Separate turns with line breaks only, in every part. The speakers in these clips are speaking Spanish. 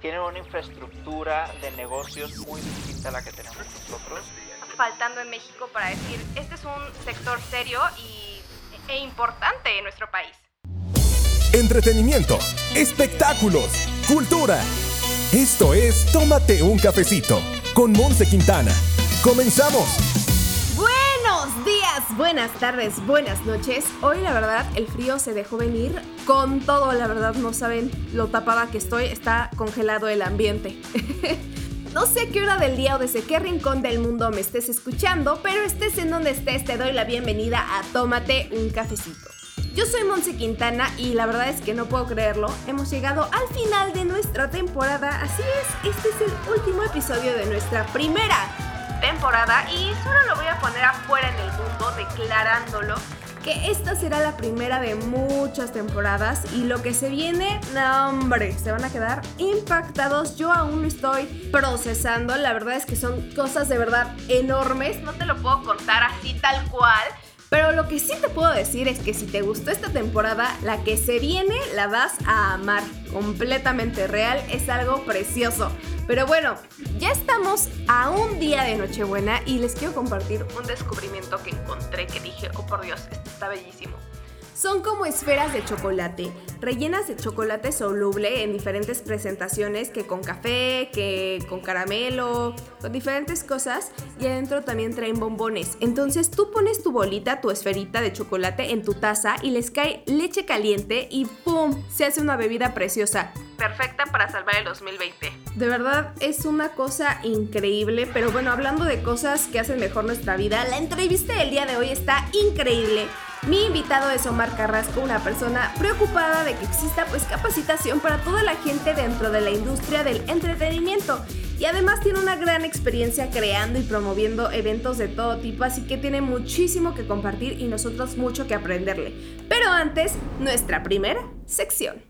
tienen una infraestructura de negocios muy distinta a la que tenemos nosotros.
Faltando en México para decir, este es un sector serio y, e importante en nuestro país.
Entretenimiento, espectáculos, cultura. Esto es Tómate un cafecito con Monse Quintana. ¡Comenzamos!
Buenas tardes, buenas noches. Hoy la verdad el frío se dejó venir con todo, la verdad no saben lo tapada que estoy, está congelado el ambiente. no sé qué hora del día o desde qué rincón del mundo me estés escuchando, pero estés en donde estés, te doy la bienvenida a Tómate un cafecito. Yo soy Monse Quintana y la verdad es que no puedo creerlo, hemos llegado al final de nuestra temporada, así es, este es el último episodio de nuestra primera temporada y solo lo voy a poner afuera en el mundo declarándolo que esta será la primera de muchas temporadas y lo que se viene, no hombre, se van a quedar impactados. Yo aún lo estoy procesando, la verdad es que son cosas de verdad enormes, no te lo puedo contar así tal cual. Pero lo que sí te puedo decir es que si te gustó esta temporada, la que se viene la vas a amar. Completamente real, es algo precioso. Pero bueno, ya estamos a un día de Nochebuena y les quiero compartir un descubrimiento que encontré que dije, oh por Dios, esto está bellísimo. Son como esferas de chocolate, rellenas de chocolate soluble en diferentes presentaciones, que con café, que con caramelo, con diferentes cosas. Y adentro también traen bombones. Entonces tú pones tu bolita, tu esferita de chocolate en tu taza y les cae leche caliente y ¡pum! Se hace una bebida preciosa. Perfecta para salvar el 2020. De verdad es una cosa increíble, pero bueno, hablando de cosas que hacen mejor nuestra vida, la entrevista del día de hoy está increíble mi invitado es Omar Carrasco, una persona preocupada de que exista pues capacitación para toda la gente dentro de la industria del entretenimiento y además tiene una gran experiencia creando y promoviendo eventos de todo tipo, así que tiene muchísimo que compartir y nosotros mucho que aprenderle. Pero antes, nuestra primera sección.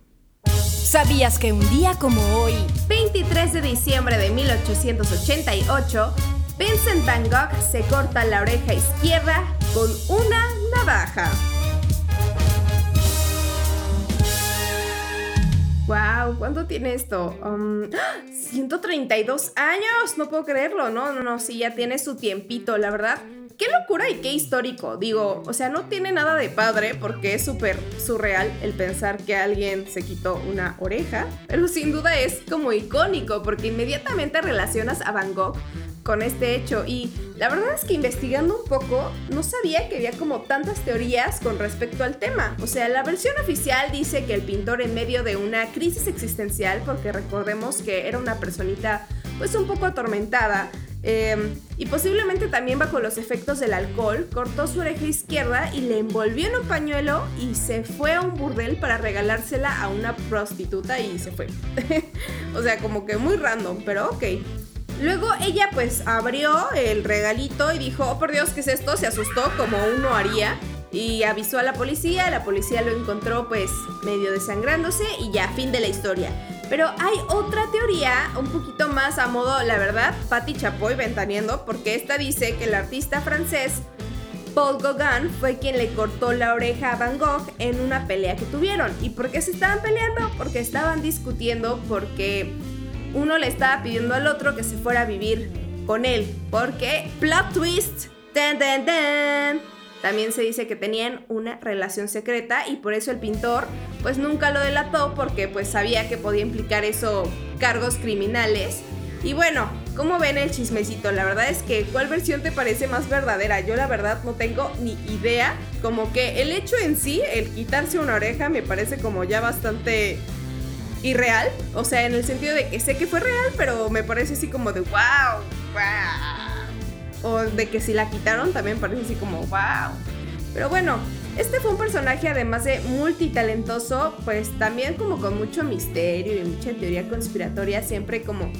¿Sabías que un día como hoy,
23 de diciembre de 1888, Vincent Van Gogh se corta la oreja izquierda con una navaja. Wow, ¿cuánto tiene esto? 132 um, años, no puedo creerlo, no, no, no, sí, ya tiene su tiempito, la verdad. Qué locura y qué histórico, digo, o sea, no tiene nada de padre porque es súper surreal el pensar que alguien se quitó una oreja, pero sin duda es como icónico porque inmediatamente relacionas a Van Gogh con este hecho y la verdad es que investigando un poco no sabía que había como tantas teorías con respecto al tema. O sea, la versión oficial dice que el pintor en medio de una crisis existencial, porque recordemos que era una personita pues un poco atormentada, em, y posiblemente también bajo los efectos del alcohol, cortó su oreja izquierda y le envolvió en un pañuelo y se fue a un burdel para regalársela a una prostituta y se fue. o sea, como que muy random, pero ok. Luego ella pues abrió el regalito y dijo, oh por Dios, ¿qué es esto? Se asustó como uno haría y avisó a la policía, la policía lo encontró pues medio desangrándose y ya, fin de la historia. Pero hay otra teoría, un poquito más a modo, la verdad, Patti Chapoy ventaneando, porque esta dice que el artista francés Paul Gauguin fue quien le cortó la oreja a Van Gogh en una pelea que tuvieron. ¿Y por qué se estaban peleando? Porque estaban discutiendo porque uno le estaba pidiendo al otro que se fuera a vivir con él. Porque, plot twist, también se dice que tenían una relación secreta y por eso el pintor pues nunca lo delató porque pues sabía que podía implicar eso cargos criminales. Y bueno, ¿cómo ven el chismecito? La verdad es que ¿cuál versión te parece más verdadera? Yo la verdad no tengo ni idea. Como que el hecho en sí, el quitarse una oreja, me parece como ya bastante irreal. O sea, en el sentido de que sé que fue real, pero me parece así como de wow, wow. O de que si la quitaron también parece así como wow. Pero bueno, este fue un personaje además de multitalentoso, pues también como con mucho misterio y mucha teoría conspiratoria, siempre como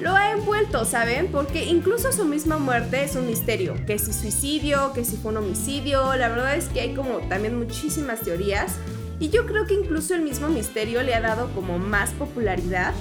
lo ha envuelto, ¿saben? Porque incluso su misma muerte es un misterio. Que si suicidio, que si fue un homicidio, la verdad es que hay como también muchísimas teorías. Y yo creo que incluso el mismo misterio le ha dado como más popularidad.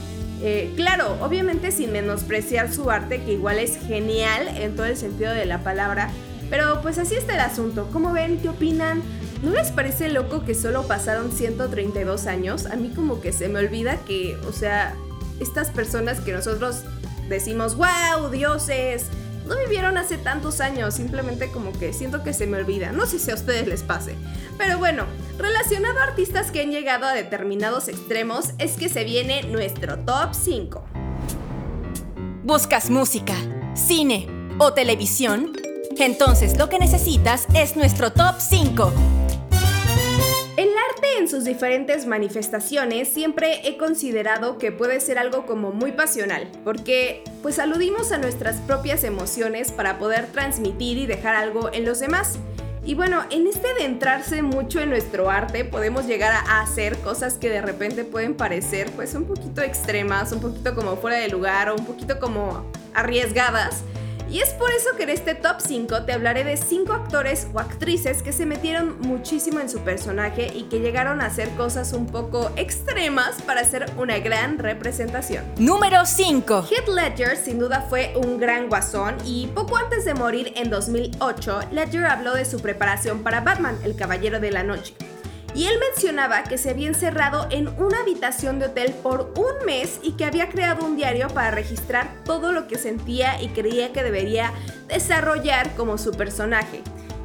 Eh, claro, obviamente sin menospreciar su arte, que igual es genial en todo el sentido de la palabra. Pero pues así está el asunto. ¿Cómo ven? ¿Qué opinan? ¿No les parece loco que solo pasaron 132 años? A mí como que se me olvida que, o sea, estas personas que nosotros decimos, wow, dioses, no vivieron hace tantos años, simplemente como que siento que se me olvida. No sé si a ustedes les pase. Pero bueno, relacionado a artistas que han llegado a determinados extremos, es que se viene nuestro top 5.
¿Buscas música, cine o televisión? Entonces lo que necesitas es nuestro top 5.
El arte en sus diferentes manifestaciones siempre he considerado que puede ser algo como muy pasional, porque pues aludimos a nuestras propias emociones para poder transmitir y dejar algo en los demás. Y bueno, en este adentrarse mucho en nuestro arte podemos llegar a hacer cosas que de repente pueden parecer pues un poquito extremas, un poquito como fuera de lugar o un poquito como arriesgadas. Y es por eso que en este top 5 te hablaré de 5 actores o actrices que se metieron muchísimo en su personaje y que llegaron a hacer cosas un poco extremas para hacer una gran representación.
Número 5.
Heath Ledger sin duda fue un gran guasón y poco antes de morir en 2008, Ledger habló de su preparación para Batman, el Caballero de la Noche y él mencionaba que se había encerrado en una habitación de hotel por un mes y que había creado un diario para registrar todo lo que sentía y creía que debería desarrollar como su personaje.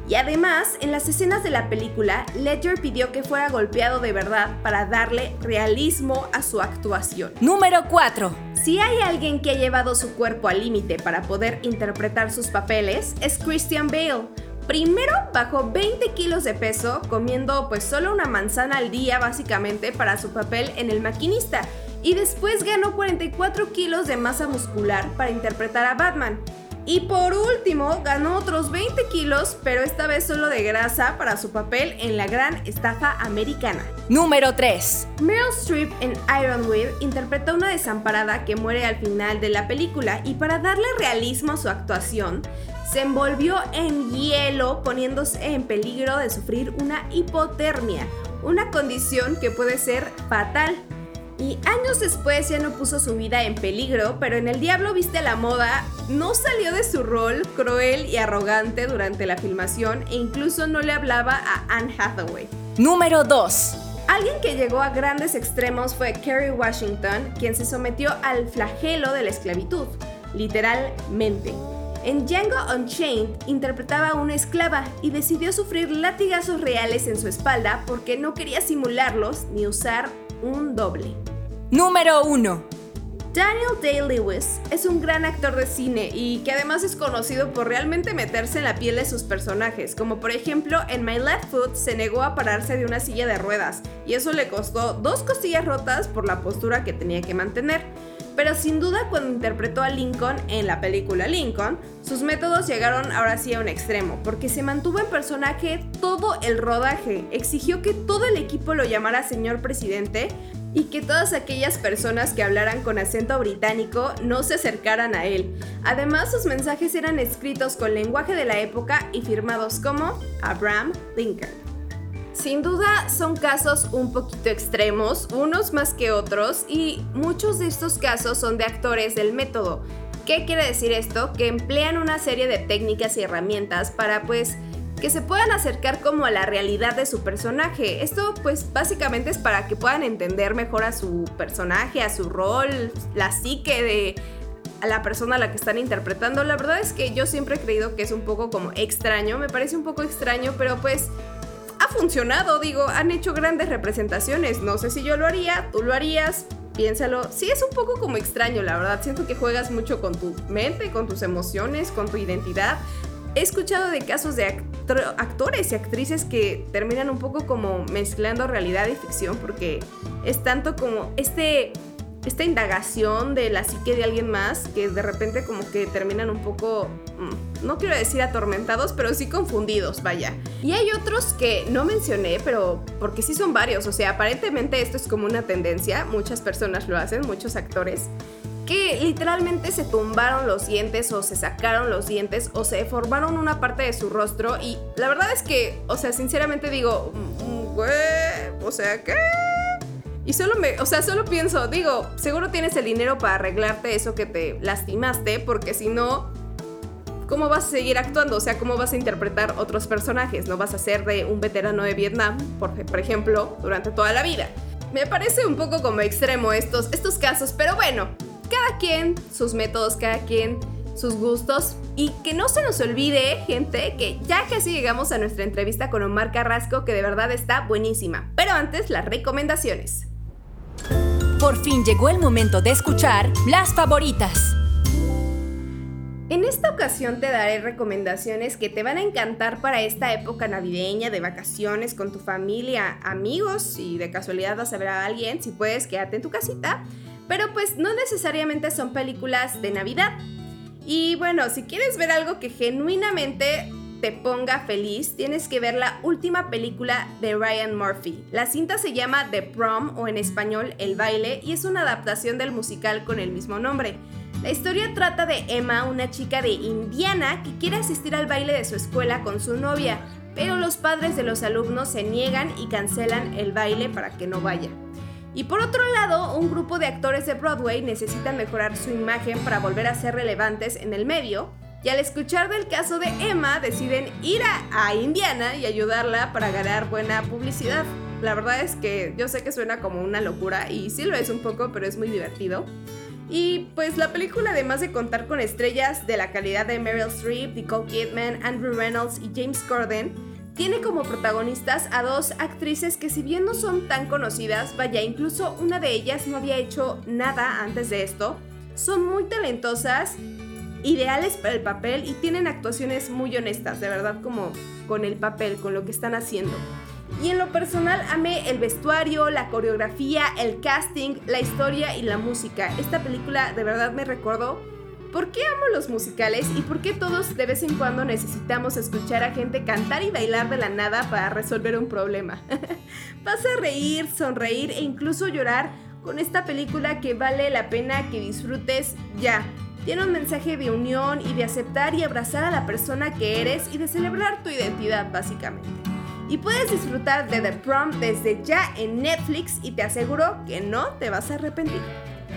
Y además, en las escenas de la película, Ledger pidió que fuera golpeado de verdad para darle realismo a su actuación.
Número 4.
Si hay alguien que ha llevado su cuerpo al límite para poder interpretar sus papeles, es Christian Bale Primero bajó 20 kilos de peso comiendo pues solo una manzana al día básicamente para su papel en El maquinista y después ganó 44 kilos de masa muscular para interpretar a Batman. Y por último, ganó otros 20 kilos, pero esta vez solo de grasa para su papel en la gran estafa americana.
Número 3.
Meryl Streep en Ironweed interpretó una desamparada que muere al final de la película y para darle realismo a su actuación, se envolvió en hielo poniéndose en peligro de sufrir una hipotermia, una condición que puede ser fatal. Y años después ya no puso su vida en peligro, pero en El Diablo Viste la Moda no salió de su rol cruel y arrogante durante la filmación e incluso no le hablaba a Anne Hathaway.
Número 2.
Alguien que llegó a grandes extremos fue Kerry Washington, quien se sometió al flagelo de la esclavitud, literalmente. En Django Unchained interpretaba a una esclava y decidió sufrir latigazos reales en su espalda porque no quería simularlos ni usar un doble.
Número 1.
Daniel Day-Lewis es un gran actor de cine y que además es conocido por realmente meterse en la piel de sus personajes, como por ejemplo en My Left Foot se negó a pararse de una silla de ruedas y eso le costó dos costillas rotas por la postura que tenía que mantener. Pero sin duda cuando interpretó a Lincoln en la película Lincoln, sus métodos llegaron ahora sí a un extremo, porque se mantuvo en personaje todo el rodaje, exigió que todo el equipo lo llamara señor presidente y que todas aquellas personas que hablaran con acento británico no se acercaran a él. Además, sus mensajes eran escritos con lenguaje de la época y firmados como Abraham Lincoln. Sin duda son casos un poquito extremos, unos más que otros, y muchos de estos casos son de actores del método. ¿Qué quiere decir esto? Que emplean una serie de técnicas y herramientas para pues que se puedan acercar como a la realidad de su personaje. Esto pues básicamente es para que puedan entender mejor a su personaje, a su rol, la psique de a la persona a la que están interpretando. La verdad es que yo siempre he creído que es un poco como extraño, me parece un poco extraño, pero pues ha funcionado, digo, han hecho grandes representaciones. No sé si yo lo haría, tú lo harías, piénsalo. Sí, es un poco como extraño, la verdad. Siento que juegas mucho con tu mente, con tus emociones, con tu identidad. He escuchado de casos de actores y actrices que terminan un poco como mezclando realidad y ficción porque es tanto como este esta indagación de la psique de alguien más que de repente como que terminan un poco, mm, no quiero decir atormentados, pero sí confundidos, vaya. Y hay otros que no mencioné, pero porque sí son varios, o sea, aparentemente esto es como una tendencia, muchas personas lo hacen, muchos actores, que literalmente se tumbaron los dientes o se sacaron los dientes o se deformaron una parte de su rostro y la verdad es que, o sea, sinceramente digo, mm, güey, o sea, ¿qué? Y solo me, o sea, solo pienso, digo, seguro tienes el dinero para arreglarte eso que te lastimaste, porque si no, ¿cómo vas a seguir actuando? O sea, ¿cómo vas a interpretar otros personajes? No vas a ser de un veterano de Vietnam, por, ejemplo, durante toda la vida. Me parece un poco como extremo estos, estos casos, pero bueno, cada quien sus métodos, cada quien sus gustos y que no se nos olvide, gente, que ya casi llegamos a nuestra entrevista con Omar Carrasco, que de verdad está buenísima. Pero antes, las recomendaciones.
Por fin llegó el momento de escuchar las favoritas.
En esta ocasión te daré recomendaciones que te van a encantar para esta época navideña de vacaciones con tu familia, amigos y de casualidad vas a ver a alguien, si puedes quédate en tu casita. Pero pues no necesariamente son películas de Navidad. Y bueno, si quieres ver algo que genuinamente te ponga feliz, tienes que ver la última película de Ryan Murphy. La cinta se llama The Prom o en español El baile y es una adaptación del musical con el mismo nombre. La historia trata de Emma, una chica de Indiana que quiere asistir al baile de su escuela con su novia, pero los padres de los alumnos se niegan y cancelan el baile para que no vaya. Y por otro lado, un grupo de actores de Broadway necesitan mejorar su imagen para volver a ser relevantes en el medio, y al escuchar del caso de Emma deciden ir a, Indiana y ayudarla para ganar buena publicidad. La verdad es que yo sé que suena como una locura y sí lo es un poco, pero es muy divertido. Y pues la película, además de contar con estrellas de la calidad de Meryl Streep, Nicole Kidman, Andrew Reynolds y James Corden, tiene como protagonistas a dos actrices que si bien no son tan conocidas, vaya, incluso una de ellas no había hecho nada antes de esto, son muy talentosas, ideales para el papel y tienen actuaciones muy honestas, de verdad como con el papel, con lo que están haciendo. Y en lo personal amé el vestuario, la coreografía, el casting, la historia y la música. Esta película de verdad me recordó ¿Por qué amo los musicales y por qué todos de vez en cuando necesitamos escuchar a gente cantar y bailar de la nada para resolver un problema? Vas a reír, sonreír e incluso llorar con esta película que vale la pena que disfrutes ya. Tiene un mensaje de unión y de aceptar y abrazar a la persona que eres y de celebrar tu identidad básicamente. Y puedes disfrutar de The Prom desde ya en Netflix y te aseguro que no te vas a arrepentir.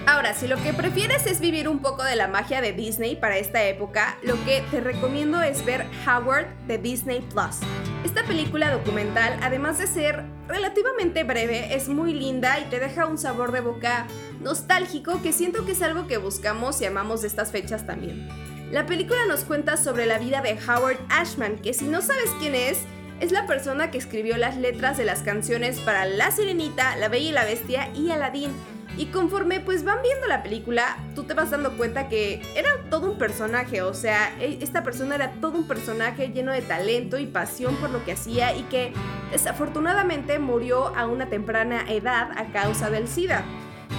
Ahora, si lo que prefieres es vivir un poco de la magia de Disney para esta época, lo que te recomiendo es ver Howard de Disney Plus. Esta película documental, además de ser relativamente breve, es muy linda y te deja un sabor de boca nostálgico que siento que es algo que buscamos y amamos de estas fechas también. La película nos cuenta sobre la vida de Howard Ashman, que si no sabes quién es, es la persona que escribió las letras de las canciones para La Sirenita, La Bella y la Bestia y Aladdin y conforme pues van viendo la película, tú te vas dando cuenta que era todo un personaje, o sea, e, esta persona era todo un personaje lleno de talento y pasión por lo que hacía y que desafortunadamente murió a una temprana edad a causa del SIDA.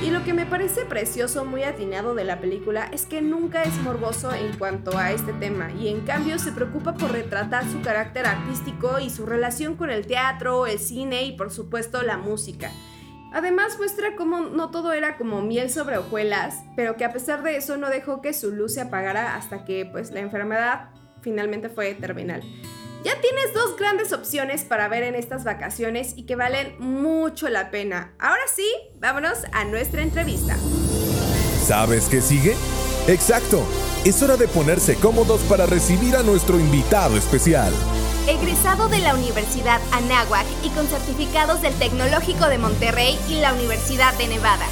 Y lo que me parece precioso, muy atinado de la película, es que nunca es morboso en cuanto a este tema, y en cambio se preocupa por retratar su carácter artístico y su relación con el teatro, el cine y por supuesto la música. Además muestra cómo no todo era como miel sobre hojuelas, pero que a pesar de eso no dejó que su luz se apagara hasta que pues la enfermedad finalmente fue terminal. Ya tienes dos grandes opciones para ver en estas vacaciones y que valen mucho la pena. Ahora sí, vámonos a nuestra entrevista.
¿Sabes qué sigue? Exacto, es hora de ponerse cómodos para recibir a nuestro invitado especial
egresado de la Universidad Anáhuac y con certificados del Tecnológico de Monterrey y la Universidad de Nevada.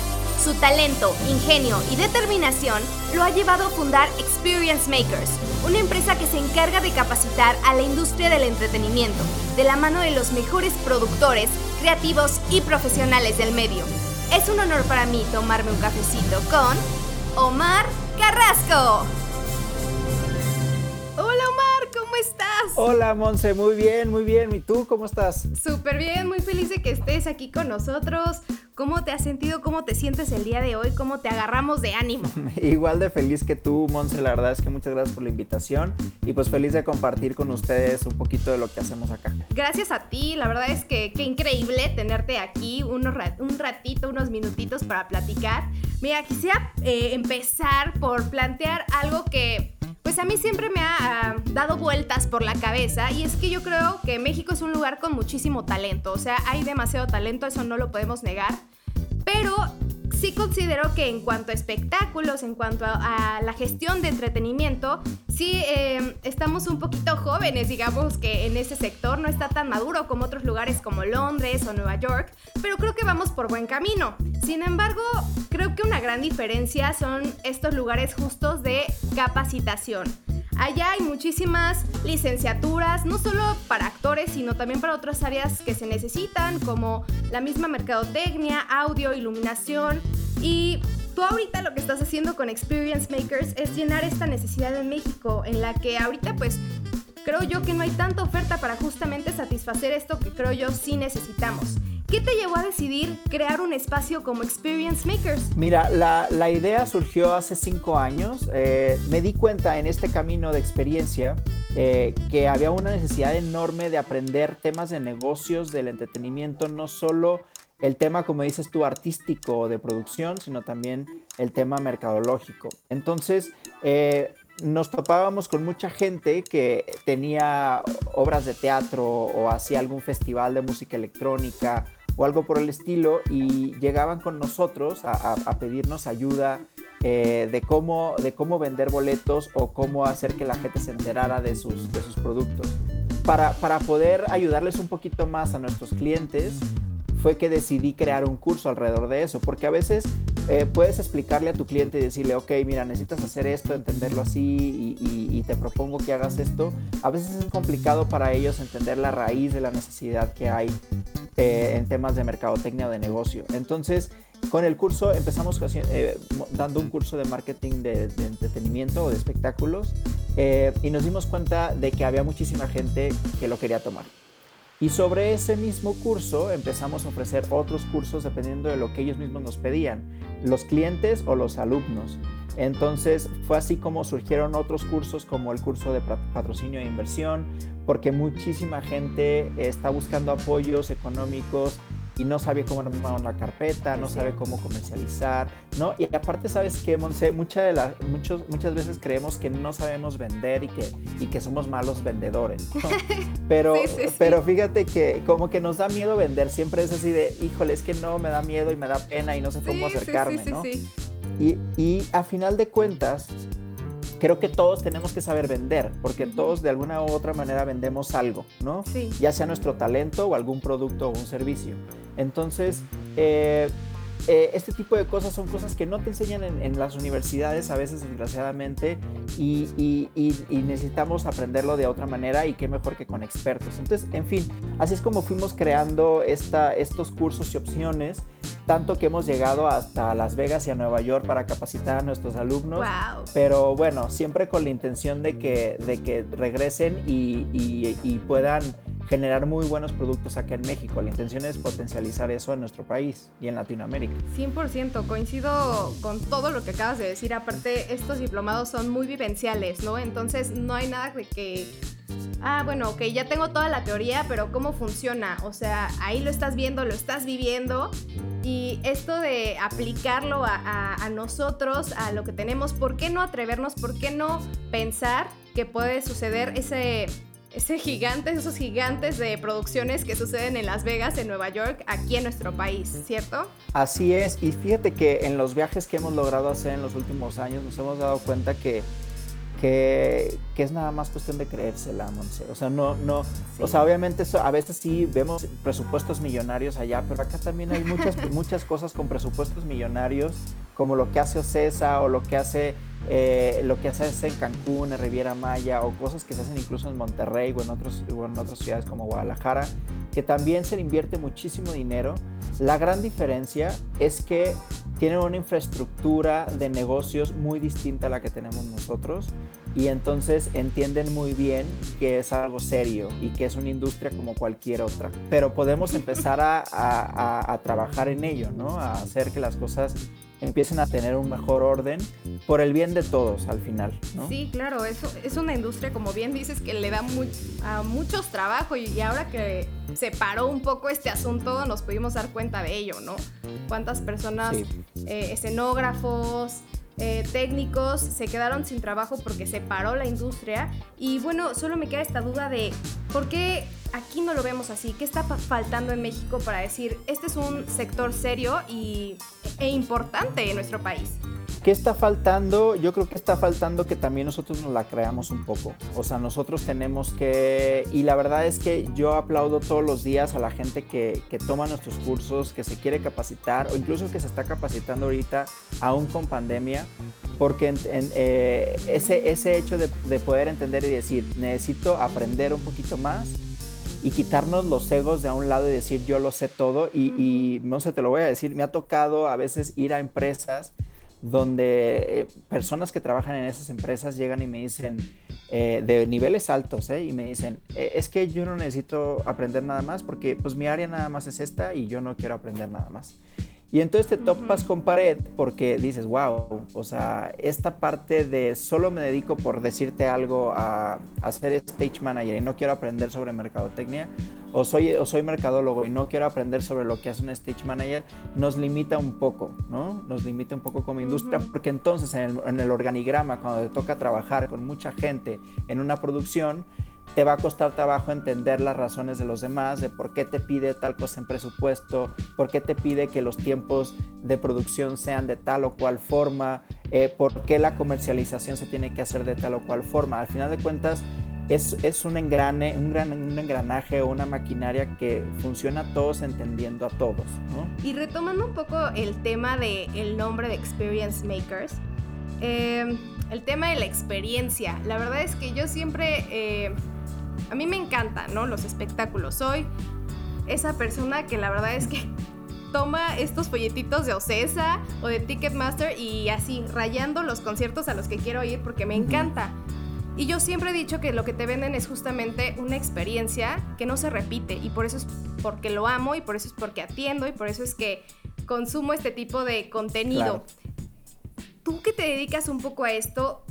Su talento, ingenio y determinación lo ha llevado a fundar Experience Makers, una empresa que se encarga de capacitar a la industria del entretenimiento, de la mano de los mejores productores, creativos y profesionales del medio. Es un honor para mí tomarme un cafecito con Omar Carrasco.
Estás?
Hola, Monse, muy bien, muy bien. ¿Y tú cómo estás?
Súper bien, muy feliz de que estés aquí con nosotros. ¿Cómo te has sentido? ¿Cómo te sientes el día de hoy? ¿Cómo te agarramos de ánimo?
Igual de feliz que tú, Monse. La verdad es que muchas gracias por la invitación y pues feliz de compartir con ustedes un poquito de lo que hacemos acá.
Gracias a ti, la verdad es que qué increíble tenerte aquí unos un ratito, unos minutitos para platicar. Mira, quisiera eh, empezar por plantear algo que pues a mí siempre me ha ah, dado vueltas por la cabeza y es que yo creo que México es un lugar con muchísimo talento, o sea, hay demasiado talento, eso no lo podemos negar, pero sí considero que en cuanto a espectáculos, en cuanto a, la gestión de entretenimiento, sí em, estamos un poquito jóvenes, digamos que en ese sector no está tan maduro como otros lugares como Londres o Nueva York, pero creo que vamos por buen camino. Sin embargo, creo que una gran diferencia son estos lugares justos de capacitación. Allá hay muchísimas licenciaturas, no solo para actores, sino también para otras áreas que se necesitan, como la misma mercadotecnia, audio, iluminación. Y tú ahorita lo que estás haciendo con Experience Makers es llenar esta necesidad en México, en la que ahorita pues creo yo que no hay tanta oferta para justamente satisfacer esto que creo yo sí necesitamos. ¿Qué te llevó a decidir crear un espacio como Experience Makers?
Mira, la, idea surgió hace cinco años. Eh, me di cuenta en este camino de experiencia eh, que había una necesidad enorme de aprender temas de negocios, del entretenimiento, no solo el tema, como dices tú, artístico de producción, sino también el tema mercadológico. Entonces, eh, nos topábamos con mucha gente que tenía obras de teatro o hacía algún festival de música electrónica o algo por el estilo y llegaban con nosotros a, pedirnos ayuda eh, de, cómo, de cómo vender boletos o cómo hacer que la gente se enterara de sus, de sus productos. Para, para poder ayudarles un poquito más a nuestros clientes, fue que decidí crear un curso alrededor de eso, porque a veces eh, puedes explicarle a tu cliente y decirle, ok, mira, necesitas hacer esto, entenderlo así y, te propongo que hagas esto. A veces es complicado para ellos entender la raíz de la necesidad que hay eh, en temas de mercadotecnia o de negocio. Entonces, con el curso empezamos eh, dando un curso de marketing de, entretenimiento o de espectáculos y nos dimos cuenta de que había muchísima gente que lo quería tomar. Y sobre ese mismo curso empezamos a ofrecer otros cursos dependiendo de lo que ellos mismos nos pedían, los clientes o los alumnos. Entonces fue así como surgieron otros cursos como el curso de patrocinio e inversión, porque muchísima gente está buscando apoyos económicos y no sabe cómo armar una carpeta, no sabe cómo comercializar, ¿no? Y aparte, ¿sabes qué, Monse? Mucha de la, muchos, muchas veces creemos que no sabemos vender y que, y que somos malos vendedores, Pero, pero fíjate que como que nos da miedo vender, siempre es así de, híjole, es que no, me da miedo y me da pena y no sé cómo acercarme, ¿no? Y, y a final de cuentas, creo que todos tenemos que saber vender, porque todos de alguna u otra manera vendemos algo, ¿no? Sí. Ya sea nuestro talento o algún producto o un servicio. Entonces, eh, eh, este tipo de cosas son cosas que no te enseñan en, las universidades a veces desgraciadamente y, necesitamos aprenderlo de otra manera y qué mejor que con expertos. Entonces, en fin, así es como fuimos creando esta, estos cursos y opciones, tanto que hemos llegado hasta Las Vegas y a Nueva York para capacitar a nuestros alumnos. Pero bueno, siempre con la intención de que, de que regresen y puedan generar muy buenos productos acá en México. La intención es potencializar eso en nuestro país y en Latinoamérica.
100%, coincido con todo lo que acabas de decir. Aparte, estos diplomados son muy vivenciales, ¿no? Entonces no hay nada de que ah, bueno, ok, ya tengo toda la teoría, pero ¿cómo funciona? O sea, ahí lo estás viendo, lo estás viviendo. Y esto de aplicarlo a, a, nosotros, a lo que tenemos, ¿por qué no atrevernos? ¿Por qué no pensar que puede suceder ese ese gigantes, esos gigantes de producciones que suceden en Las Vegas, en Nueva York, aquí en nuestro país, ¿cierto?
Así es, y fíjate que en los viajes que hemos logrado hacer en los últimos años nos hemos dado cuenta que, que, es nada más cuestión de creérsela, Monse. O sea, no, no, o sea, obviamente a veces sí vemos presupuestos millonarios allá, pero acá también hay muchas, muchas cosas con presupuestos millonarios, como lo que hace Ocesa o lo que hace eh, lo que se hace en Cancún, en Riviera Maya o cosas que se hacen incluso en Monterrey o en, otras ciudades como Guadalajara, que también se le invierte muchísimo dinero. La gran diferencia es que tienen una infraestructura de negocios muy distinta a la que tenemos nosotros y entonces entienden muy bien que es algo serio y que es una industria como cualquier otra. Pero podemos empezar a, a trabajar en ello, ¿no? A hacer que las cosas empiecen a tener un mejor orden por el bien de todos al final. ¿no?
Sí, claro, eso es una industria, como bien dices, que le da a muchos trabajos y, ahora que se paró un poco este asunto nos pudimos dar cuenta de ello, ¿no? Cuántas personas, eh, escenógrafos, eh, técnicos se quedaron sin trabajo porque se paró la industria. Y bueno, solo me queda esta duda de por qué aquí no lo vemos así. ¿Qué está faltando en México para decir, este es un sector serio y, e importante en nuestro país?
¿Qué está faltando? Yo creo que está faltando que también nosotros nos la creamos un poco. O sea, nosotros tenemos que... Y la verdad es que yo aplaudo todos los días a la gente que, toma nuestros cursos, que se quiere capacitar o incluso que se está capacitando ahorita aún con pandemia. Porque eh, ese, ese hecho de poder entender y decir, necesito aprender un poquito más y quitarnos los egos de a un lado y decir yo lo sé todo y, y, no sé, te lo voy a decir, me ha tocado a veces ir a empresas donde eh, personas que trabajan en esas empresas llegan y me dicen, eh, de niveles altos, ¿eh? y me dicen, es que yo no necesito aprender nada más porque pues mi área nada más es esta y yo no quiero aprender nada más. Y entonces te topas con pared porque dices, wow, o sea, esta parte de solo me dedico por decirte algo a, a ser stage manager y no quiero aprender sobre mercadotecnia, o soy, o soy mercadólogo y no quiero aprender sobre lo que hace un stage manager, nos limita un poco, ¿no? Nos limita un poco como industria, porque entonces en el, en el organigrama, cuando te toca trabajar con mucha gente en una producción, te va a costar trabajo entender las razones de los demás, de por qué te pide tal cosa en presupuesto, por qué te pide que los tiempos de producción sean de tal o cual forma, eh, por qué la comercialización se tiene que hacer de tal o cual forma. Al final de cuentas, es, es un, engrane, un, gran, un engranaje o una maquinaria que funciona todos entendiendo a todos. ¿no?
Y retomando un poco el tema del el nombre de Experience Makers, eh, el tema de la experiencia, la verdad es que yo siempre... Eh, a mí me encantan, ¿no? Los espectáculos. Soy esa persona que la verdad es que toma estos folletitos de Ocesa o de Ticketmaster y así rayando los conciertos a los que quiero ir porque me encanta. Y yo siempre he dicho que lo que te venden es justamente una experiencia que no se repite y por eso es porque lo amo y por eso es porque atiendo y por eso es que consumo este tipo de contenido. Tú que te dedicas un poco a esto,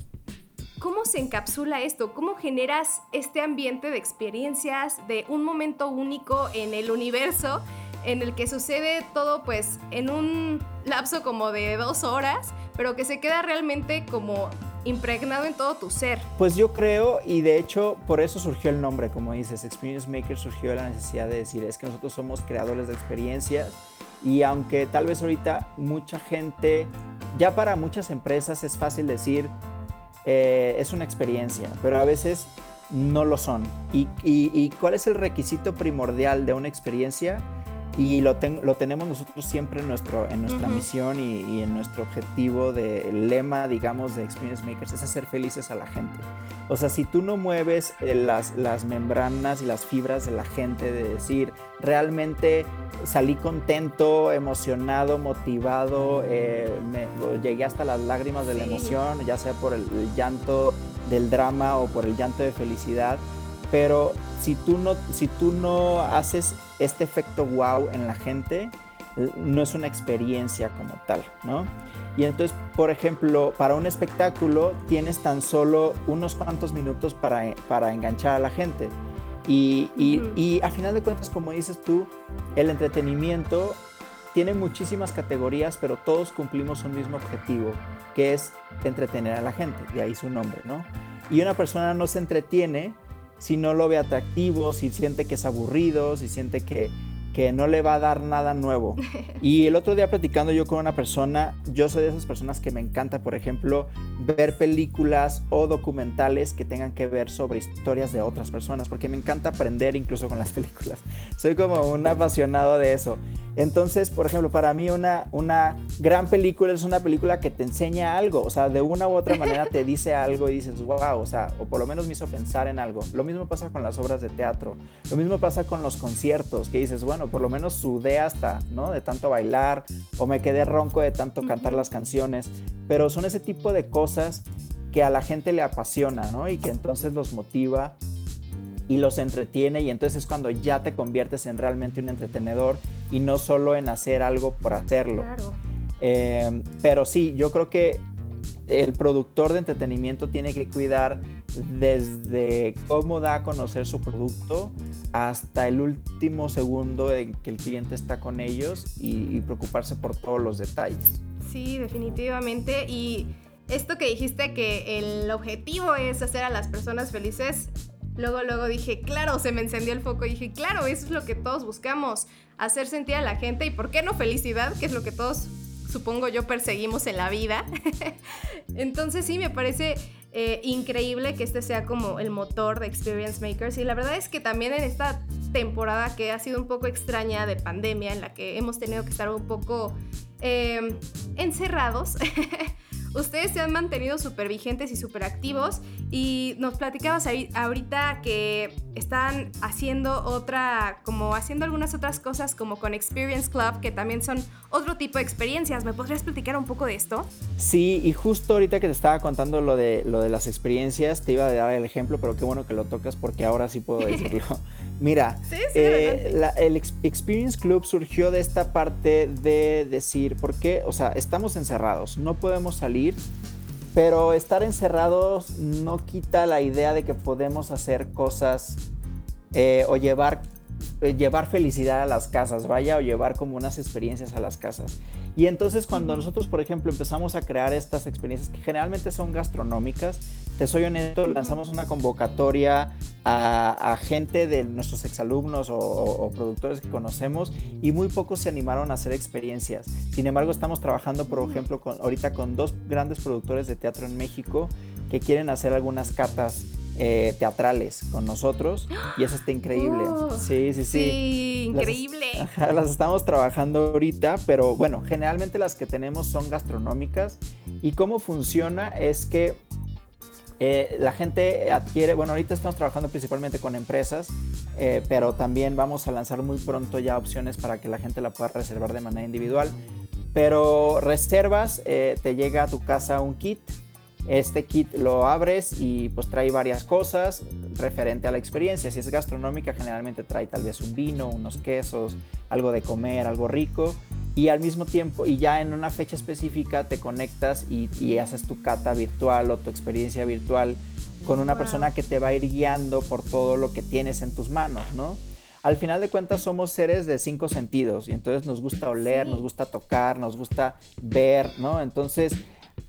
¿Cómo se encapsula esto? ¿Cómo generas este ambiente de experiencias, de un momento único en el universo en el que sucede todo pues en un lapso como de dos horas, pero que se queda realmente como impregnado en todo tu ser?
Pues yo creo, y de hecho por eso surgió el nombre, como dices, Experience Maker surgió la necesidad de decir, es que nosotros somos creadores de experiencias y aunque tal vez ahorita mucha gente, ya para muchas empresas es fácil decir, eh, es una experiencia, pero a veces no lo son. ¿Y, y, cuál es el requisito primordial de una experiencia? Y lo, lo tenemos nosotros siempre en, nuestro, en nuestra misión y, y, en nuestro objetivo de lema, digamos, de Experience Makers, es hacer felices a la gente. O sea, si tú no mueves eh, las, las membranas y las fibras de la gente, de decir, realmente salí contento, emocionado, motivado, eh, me, llegué hasta las lágrimas de la emoción, ya sea por el, el, llanto del drama o por el llanto de felicidad, pero si tú no, si tú no haces este efecto wow en la gente, no es una experiencia como tal, ¿no? Y entonces, por ejemplo, para un espectáculo tienes tan solo unos cuantos minutos para, para enganchar a la gente. Y, y, y, a final de cuentas, como dices tú, el entretenimiento tiene muchísimas categorías, pero todos cumplimos un mismo objetivo, que es entretener a la gente, de ahí su nombre, ¿no? Y una persona no se entretiene si no lo ve atractivo, si siente que es aburrido, si siente que, que no le va a dar nada nuevo. Y el otro día platicando yo con una persona, yo soy de esas personas que me encanta, por ejemplo, ver películas o documentales que tengan que ver sobre historias de otras personas, porque me encanta aprender incluso con las películas. Soy como un apasionado de eso. Entonces, por ejemplo, para mí una, una gran película es una película que te enseña algo, o sea, de una u otra manera te dice algo y dices, wow, o sea, o por lo menos me hizo pensar en algo. Lo mismo pasa con las obras de teatro, lo mismo pasa con los conciertos, que dices, bueno, por lo menos sudé hasta, ¿no? De tanto bailar, o me quedé ronco de tanto cantar las canciones, pero son ese tipo de cosas que a la gente le apasiona, ¿no? Y que entonces los motiva y los entretiene y entonces es cuando ya te conviertes en realmente un entretenedor y no solo en hacer algo por hacerlo.
Claro.
Eh, pero sí, yo creo que el productor de entretenimiento tiene que cuidar desde cómo da a conocer su producto hasta el último segundo en que el cliente está con ellos y, y preocuparse por todos los detalles.
Sí, definitivamente. Y esto que dijiste que el objetivo es hacer a las personas felices, luego, luego dije, claro, se me encendió el foco y dije, claro, eso es lo que todos buscamos, hacer sentir a la gente. Y por qué no felicidad, que es lo que todos, supongo yo, perseguimos en la vida. Entonces sí, me parece eh, increíble que este sea como el motor de Experience Makers. Y la verdad es que también en esta temporada que ha sido un poco extraña de pandemia, en la que hemos tenido que estar un poco eh, encerrados, ustedes se han mantenido súper vigentes y súper activos y nos platicabas ahorita que están haciendo otra, como haciendo algunas otras cosas como con Experience Club, que también son otro tipo de experiencias. ¿Me podrías platicar un poco de esto?
Sí, y justo ahorita que te estaba contando lo de, lo de las experiencias, te iba a dar el ejemplo, pero qué bueno que lo tocas porque ahora sí puedo decirlo. Mira, eh, el Experience Club surgió de esta parte de decir, ¿por qué? O sea, estamos encerrados, no podemos salir, pero estar encerrados no quita la idea de que podemos hacer cosas eh, o llevar, llevar felicidad a las casas, vaya, o llevar como unas experiencias a las casas. Y entonces cuando nosotros, por ejemplo, empezamos a crear estas experiencias que generalmente son gastronómicas, te soy honesto, lanzamos una convocatoria a, gente de nuestros exalumnos o, o, productores que conocemos y muy pocos se animaron a hacer experiencias. Sin embargo, estamos trabajando, por ejemplo, con, ahorita con dos grandes productores de teatro en México que quieren hacer algunas catas eh, teatrales con nosotros y eso está increíble.
Oh, sí, sí, sí. Sí, increíble.
Las, estamos trabajando ahorita, pero bueno, generalmente las que tenemos son gastronómicas y cómo funciona es que eh, la gente adquiere, bueno, ahorita estamos trabajando principalmente con empresas, eh, pero también vamos a lanzar muy pronto ya opciones para que la gente la pueda reservar de manera individual. Pero reservas, te llega a tu casa un kit este kit lo abres y pues trae varias cosas referente a la experiencia. Si es gastronómica, generalmente trae tal vez un vino, unos quesos, algo de comer, algo rico. Y al mismo tiempo, y ya en una fecha específica, te conectas y, haces tu cata virtual o tu experiencia virtual con una persona que te va a ir guiando por todo lo que tienes en tus manos, ¿no? Al final de cuentas somos seres de cinco sentidos y entonces nos gusta oler, nos gusta tocar, nos gusta ver, ¿no? Entonces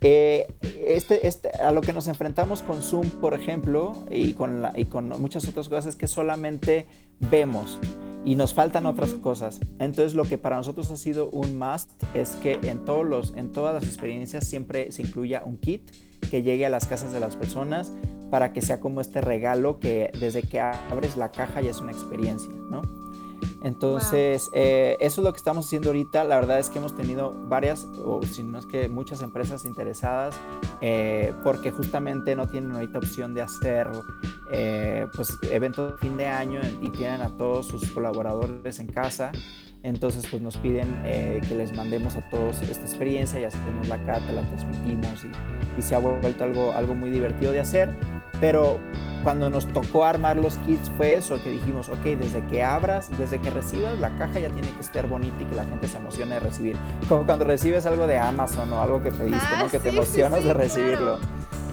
eh, este, este, a lo que nos enfrentamos con Zoom, por ejemplo, y con, y con muchas otras cosas, es que solamente vemos y nos faltan otras cosas. Entonces, lo que para nosotros ha sido un must es que en, todos los, en todas las experiencias siempre se incluya un kit que llegue a las casas de las personas para que sea como este regalo que desde que abres la caja ya es una experiencia, ¿no? Entonces, eh, eso es lo que estamos haciendo ahorita. La verdad es que hemos tenido varias, o si no es que muchas empresas interesadas, eh, porque justamente no tienen ahorita opción de hacer eh, pues, eventos de fin de año y tienen a todos sus colaboradores en casa. Entonces, pues nos piden que les mandemos a todos esta experiencia y hacemos la cata, la transmitimos y, y se ha vuelto algo, algo muy divertido de hacer. Pero cuando nos tocó armar los kits fue eso, que dijimos, ok, desde que abras, desde que recibas la caja ya tiene que estar bonita y que la gente se emocione de recibir. Como cuando recibes algo de Amazon o algo que pediste, ¿no? Ah, que te emocionas de recibirlo.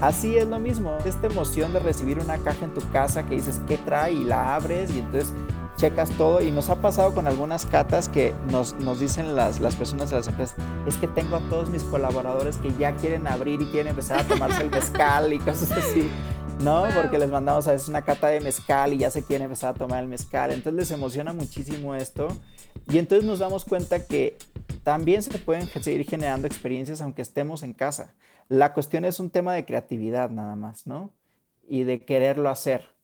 Así es lo mismo, esta emoción de recibir una caja en tu casa que dices, ¿qué trae? Y la abres y entonces checas todo y nos ha pasado con algunas catas que nos, nos dicen las, las personas de las empresas, es que tengo a todos mis colaboradores que ya quieren abrir y quieren empezar a tomarse el mezcal y cosas así. ¿no? Porque les mandamos a veces una cata de mezcal y ya se quieren empezar a tomar el mezcal. Entonces les emociona muchísimo esto. Y entonces nos damos cuenta que también se pueden seguir generando experiencias aunque estemos en casa. La cuestión es un tema de creatividad nada más, ¿no? Y de quererlo hacer.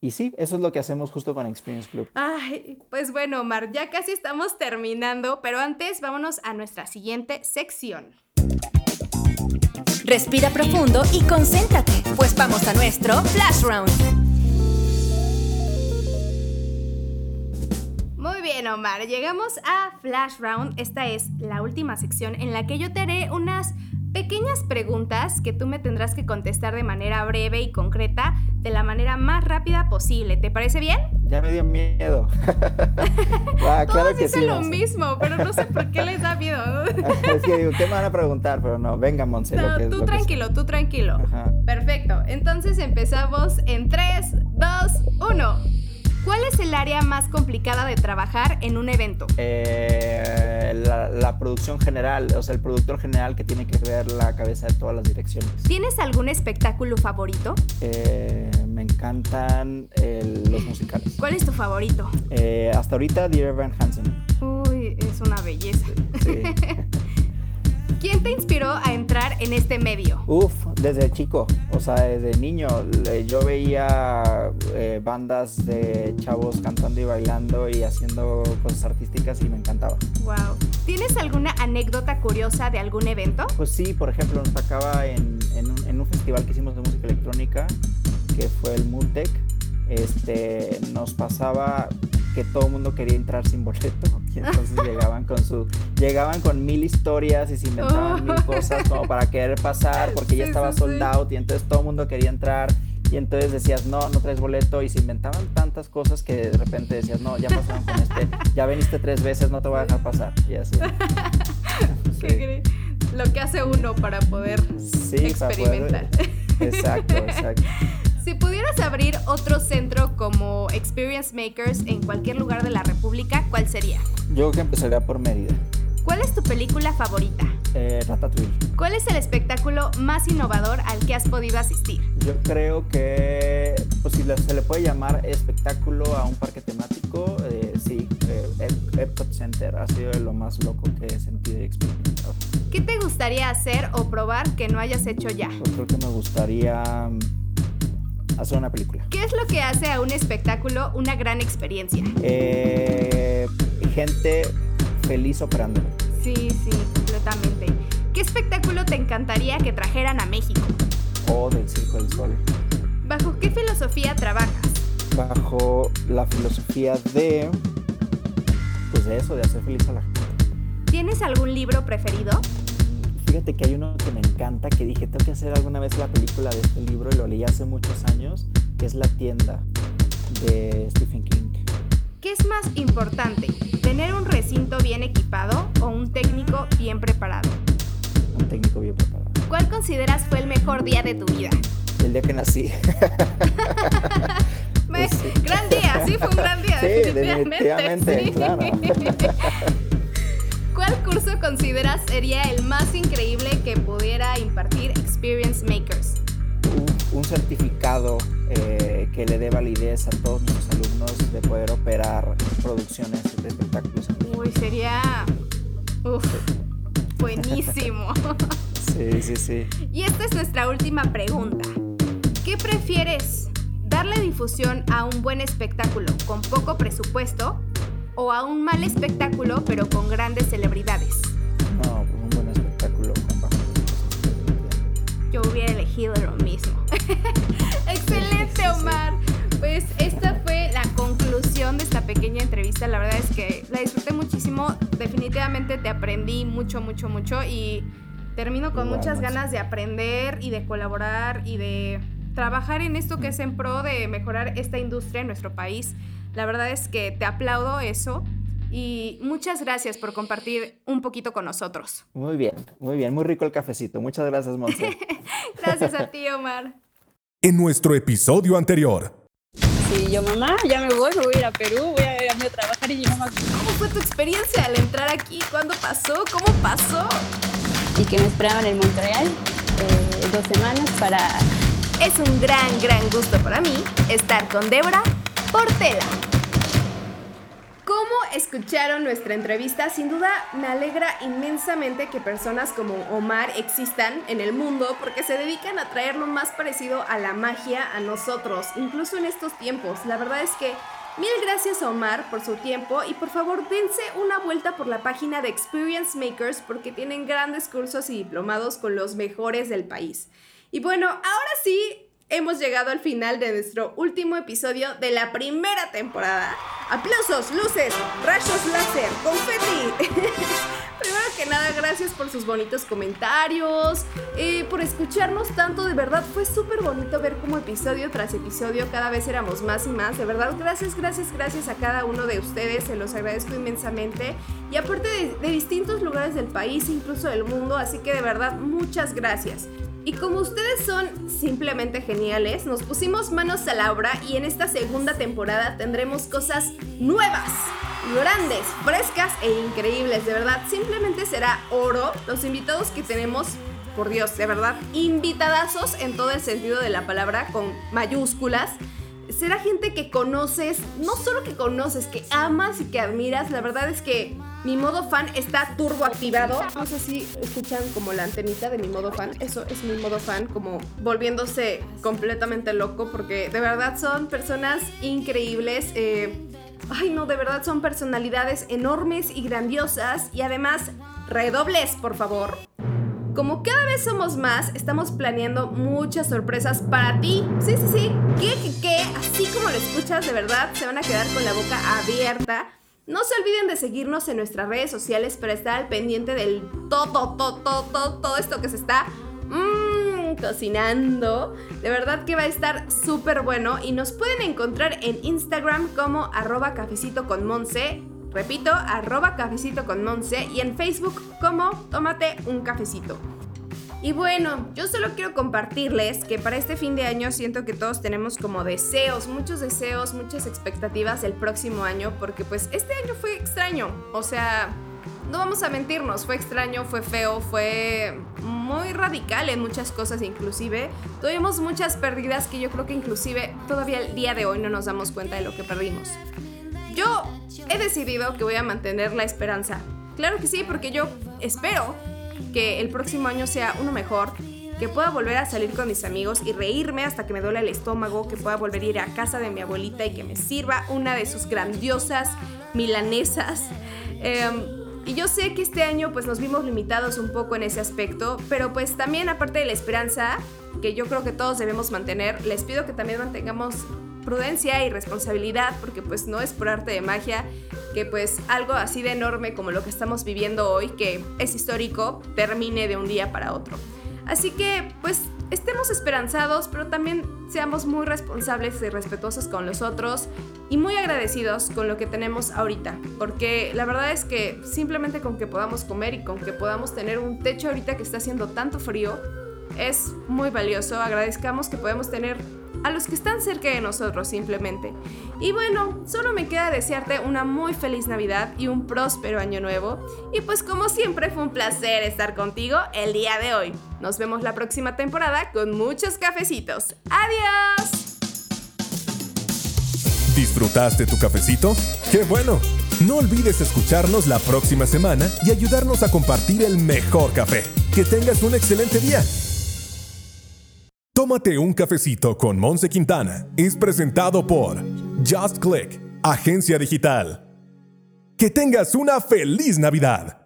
Y sí, eso es lo que hacemos justo con Experience Club.
Ay, pues bueno, Mar, ya casi estamos terminando, pero antes vámonos a nuestra siguiente sección.
Respira profundo y concéntrate, pues vamos a nuestro Flash Round.
Muy bien, Omar, llegamos a Flash Round. Esta es la última sección en la que yo te haré unas pequeñas preguntas que tú me tendrás que contestar de manera breve y concreta, de la manera más rápida posible. ¿Te parece bien?
Ya me dio miedo.
ah, Todos dicen lo mismo, pero no sé por qué les da miedo.
es que digo, ¿qué me van a preguntar? Pero no, venga, Monse.
tú tranquilo, tú tranquilo. Perfecto. Entonces empezamos en 3, 2, 1. ¿Cuál es el área más complicada de trabajar en un evento?
Eh, la, la producción general, o sea, el productor general que tiene que ver la cabeza de todas las direcciones.
¿Tienes algún espectáculo favorito?
Eh, me encantan el- los musicales.
¿Cuál es tu favorito?
Eh, hasta ahorita, Dear Evan Hansen.
Uy, es una belleza.
Sí.
¿Quién te inspiró a entrar en este medio?
Uf, desde chico, o sea, desde niño, yo veía eh, bandas de chavos cantando y bailando y haciendo cosas artísticas y me encantaba.
Wow. ¿Tienes alguna anécdota curiosa de algún evento?
Pues sí, por ejemplo, nos tocaba en, en un, en un festival que hicimos de música electrónica, que fue el Mootec, este, nos pasaba que todo el mundo quería entrar sin boleto y entonces llegaban con su llegaban con mil historias y se inventaban mil cosas como para querer pasar porque ya estaba
sí,
sold out y entonces todo el mundo quería entrar. Y entonces decías no no traes boleto y se inventaban tantas cosas que de repente decías no ya pasaron con este ya veniste tres veces no te voy a dejar pasar y así.
Lo que hace uno para poder
Sí, para poder-
experimentar.
exacto exacto
Si pudieras abrir otro centro como Experience Makers en cualquier lugar de la República, ¿cuál sería?
yo creo que empezaría por Mérida
¿Cuál es tu película favorita?
eh, Ratatouille
¿Cuál es el espectáculo más innovador al que has podido asistir?
Yo creo que pues, si se le puede llamar espectáculo a un parque temático, eh, sí, eh, Ep- Epcot Center ha sido lo más loco que he sentido y experimentado.
¿Qué te gustaría hacer o probar que no hayas hecho ya?
Yo creo que me gustaría mm, hacer una película.
¿Qué es lo que hace a un espectáculo una gran experiencia?
Eh, gente feliz operándolo.
Sí, sí, completamente. ¿Qué espectáculo te encantaría que trajeran a México?
O del Circo del Sol.
¿Bajo qué filosofía trabajas?
Bajo la filosofía de. Pues de eso, de hacer feliz a la gente.
¿Tienes algún libro preferido?
Fíjate que hay uno que me encanta, que dije, tengo que hacer alguna vez la película de este libro y lo leí hace muchos años, que es La tienda de Stephen King.
¿Qué es más importante? ¿Tener un recinto bien equipado o un técnico bien preparado?
Un técnico bien preparado.
¿Cuál consideras fue el mejor día de tu vida?
El día que nací. Pues sí.
Gran día, sí fue un gran día.
Sí,
definitivamente.
definitivamente, claro.
¿Cuál curso consideras sería el más increíble que pudiera impartir Experience Makers?
un, un certificado eh, que le dé validez a todos nuestros alumnos de poder operar producciones de espectáculos.
Uy, sería... Uf, buenísimo.
Sí, sí, sí.
Y esta es nuestra última pregunta. ¿Qué prefieres? ¿Darle difusión a un buen espectáculo con poco presupuesto o a un mal espectáculo pero con grandes celebridades?
No, pues un buen espectáculo con bajo.
Yo hubiera elegido lo mismo. Excelente. Omar. Pues esta fue la conclusión de esta pequeña entrevista. La verdad es que la disfruté muchísimo. Definitivamente te aprendí mucho, mucho, mucho y termino con
Igual,
muchas ganas de aprender y de colaborar y de trabajar en esto que es en pro de mejorar esta industria en nuestro país. La verdad es que te aplaudo eso y muchas gracias por compartir un poquito con nosotros.
Muy bien, muy bien, muy rico el cafecito. Muchas gracias, Monse.
Gracias a ti, Omar.
En nuestro episodio anterior,
Sí, yo mamá, ya me voy, me voy a ir a Perú, voy a irme a trabajar y mi mamá,
¿Cómo fue tu experiencia al entrar aquí? ¿Cuándo pasó? ¿Cómo pasó?
y que me esperaban en Montreal eh, dos semanas para
Es un gran, gran gusto para mí estar con Débora Portela. ¿Cómo escucharon nuestra entrevista? Sin duda me alegra inmensamente que personas como Omar existan en el mundo porque se dedican a traer lo más parecido a la magia a nosotros, incluso en estos tiempos. La verdad es que mil gracias a Omar por su tiempo y por favor dense una vuelta por la página de Experience Makers porque tienen grandes cursos y diplomados con los mejores del país. Y bueno, ahora sí hemos llegado al final de nuestro último episodio de la primera temporada. Aplausos, luces, rayos láser, confeti. Primero que nada, gracias por sus bonitos comentarios, eh, por escucharnos tanto, de verdad fue súper bonito ver cómo episodio tras episodio cada vez éramos más y más, de verdad gracias, gracias, gracias a cada uno de ustedes, se los agradezco inmensamente y aparte de, de distintos lugares del país, incluso del mundo, así que de verdad muchas gracias. Y como ustedes son simplemente geniales, nos pusimos manos a la obra y en esta segunda temporada tendremos cosas nuevas, grandes, frescas e increíbles. De verdad, simplemente será oro. Los invitados que tenemos, por Dios, de verdad, invitadazos en todo el sentido de la palabra, con mayúsculas será gente que conoces, no solo que conoces, que amas y que admiras. La verdad es que mi modo fan está turbo activado. No sé si escuchan como la antenita de mi modo fan. Eso es mi modo fan, como volviéndose completamente loco, porque de verdad son personas increíbles. Eh, ay, no, de verdad son personalidades enormes y grandiosas. Y además, redobles, por favor. Como cada vez somos más, estamos planeando muchas sorpresas para ti. Sí, sí, sí. ¿Qué, qué, qué? Así como lo escuchas, de verdad, se van a quedar con la boca abierta. No se olviden de seguirnos en nuestras redes sociales para estar al pendiente del todo, todo, todo, todo, todo esto que se está mmm, cocinando. De verdad que va a estar súper bueno y nos pueden encontrar en Instagram como arroba cafecito con Monse Repito, arroba cafecito con Monse y en Facebook como Tómate un cafecito. Y bueno, yo solo quiero compartirles que para este fin de año siento que todos tenemos como deseos, muchos deseos, muchas expectativas del próximo año, porque pues este año fue extraño. O sea, no vamos a mentirnos, fue extraño, fue feo, fue muy radical en muchas cosas inclusive. Tuvimos muchas pérdidas que yo creo que inclusive todavía el día de hoy no nos damos cuenta de lo que perdimos. Yo he decidido que voy a mantener la esperanza. Claro que sí, porque yo espero que el próximo año sea uno mejor, que pueda volver a salir con mis amigos y reírme hasta que me duele el estómago, que pueda volver a ir a casa de mi abuelita y que me sirva una de sus grandiosas milanesas. Em, y yo sé que este año pues nos vimos limitados un poco en ese aspecto, pero pues también aparte de la esperanza, que yo creo que todos debemos mantener, les pido que también mantengamos prudencia y responsabilidad, porque pues no es por arte de magia que pues algo así de enorme como lo que estamos viviendo hoy, que es histórico, termine de un día para otro. Así que pues estemos esperanzados, pero también seamos muy responsables y respetuosos con los otros y muy agradecidos con lo que tenemos ahorita, porque la verdad es que simplemente con que podamos comer y con que podamos tener un techo ahorita que está haciendo tanto frío, es muy valioso. Agradezcamos que podemos tener a los que están cerca de nosotros simplemente. Y bueno, solo me queda desearte una muy feliz Navidad y un próspero año nuevo. Y pues como siempre fue un placer estar contigo el día de hoy. Nos vemos la próxima temporada con muchos cafecitos. ¡Adiós!
¿Disfrutaste tu cafecito? ¡Qué bueno! No olvides escucharnos la próxima semana y ayudarnos a compartir el mejor café. Que tengas un excelente día. Tómate un cafecito con Monse Quintana. Es presentado por Just Click, agencia digital. Que tengas una feliz Navidad.